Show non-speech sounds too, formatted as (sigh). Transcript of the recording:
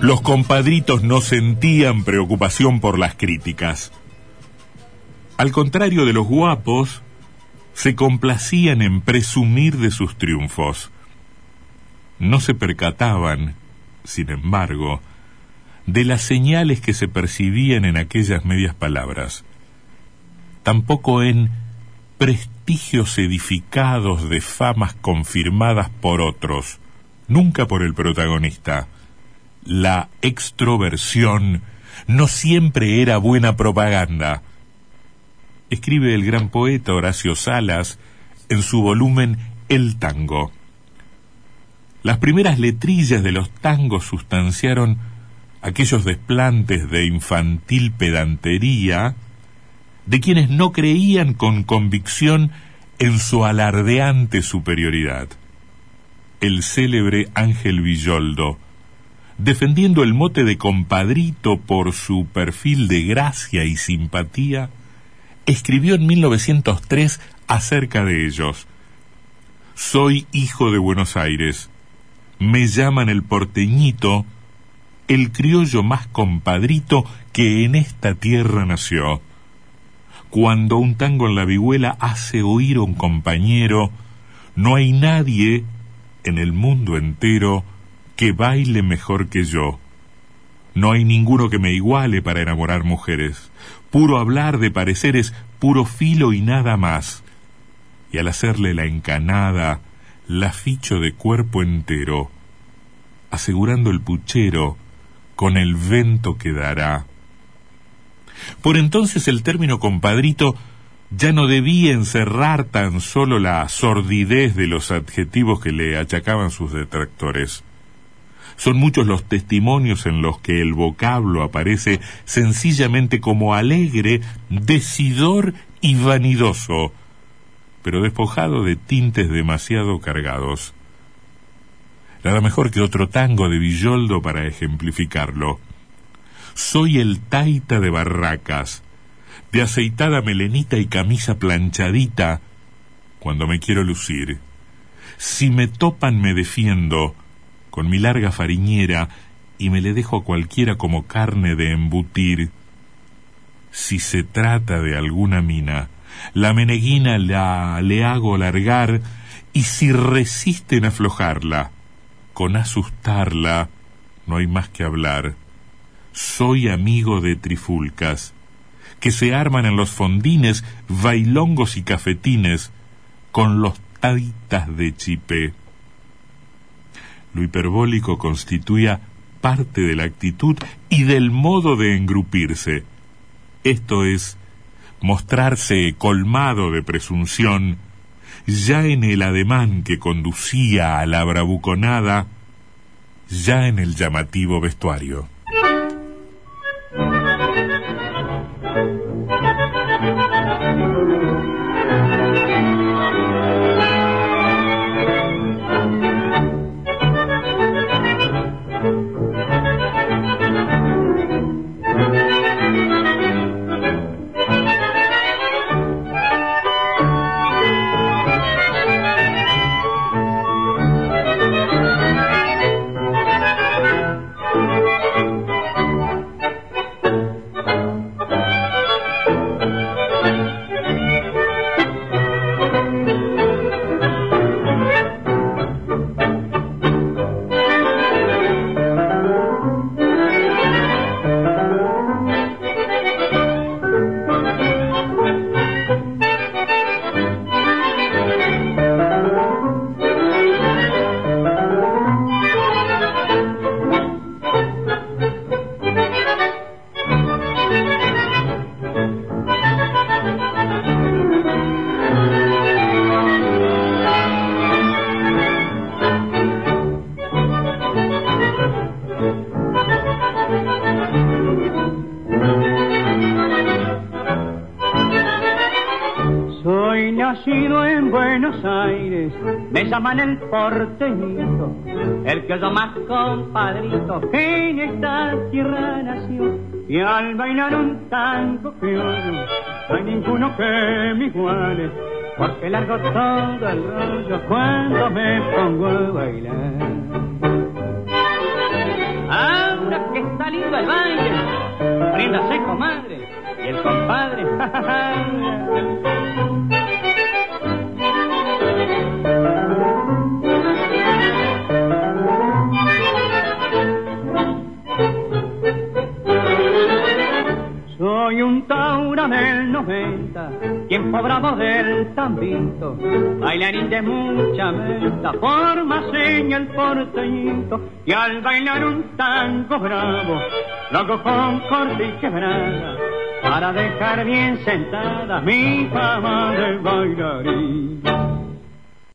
Los compadritos no sentían preocupación por las críticas. Al contrario de los guapos, se complacían en presumir de sus triunfos. No se percataban, sin embargo, de las señales que se percibían en aquellas medias palabras, tampoco en prestigios edificados de famas confirmadas por otros, nunca por el protagonista la extroversión no siempre era buena propaganda. Escribe el gran poeta Horacio Salas en su volumen El tango. Las primeras letrillas de los tangos sustanciaron aquellos desplantes de infantil pedantería de quienes no creían con convicción en su alardeante superioridad. El célebre Ángel Villoldo, defendiendo el mote de compadrito por su perfil de gracia y simpatía, escribió en 1903 acerca de ellos. Soy hijo de Buenos Aires. Me llaman el porteñito, el criollo más compadrito que en esta tierra nació. Cuando un tango en la vihuela hace oír a un compañero, no hay nadie en el mundo entero que baile mejor que yo. No hay ninguno que me iguale para enamorar mujeres. Puro hablar de pareceres, puro filo y nada más. Y al hacerle la encanada, la ficho de cuerpo entero, asegurando el puchero con el vento que dará. Por entonces el término compadrito ya no debía encerrar tan solo la sordidez de los adjetivos que le achacaban sus detractores. Son muchos los testimonios en los que el vocablo aparece sencillamente como alegre, decidor y vanidoso, pero despojado de tintes demasiado cargados. Nada mejor que otro tango de Villoldo para ejemplificarlo. Soy el taita de barracas, de aceitada melenita y camisa planchadita, cuando me quiero lucir. Si me topan me defiendo, con mi larga fariñera y me le dejo a cualquiera como carne de embutir. Si se trata de alguna mina, la meneguina la le hago largar y si resisten aflojarla, con asustarla, no hay más que hablar. Soy amigo de trifulcas, que se arman en los fondines, bailongos y cafetines, con los taitas de chipé hiperbólico constituía parte de la actitud y del modo de engrupirse. Esto es, mostrarse colmado de presunción, ya en el ademán que conducía a la bravuconada, ya en el llamativo vestuario. Nacido en Buenos Aires, me llaman el porteñito, el que yo más compadrito en esta tierra nació. Y al bailar un tango criollo, no hay ninguno que me iguale, porque largo todo el rollo cuando me pongo a bailar. Ahora que está lindo el baile, príndase comadre, y el compadre, (laughs) Soy un taura del 90, tiempo bravo del tambito, bailarín de mucha meta, forma seña el porteñito, y al bailar un tango bravo, lo hago con corte y quebrada, para dejar bien sentada mi fama de bailarín.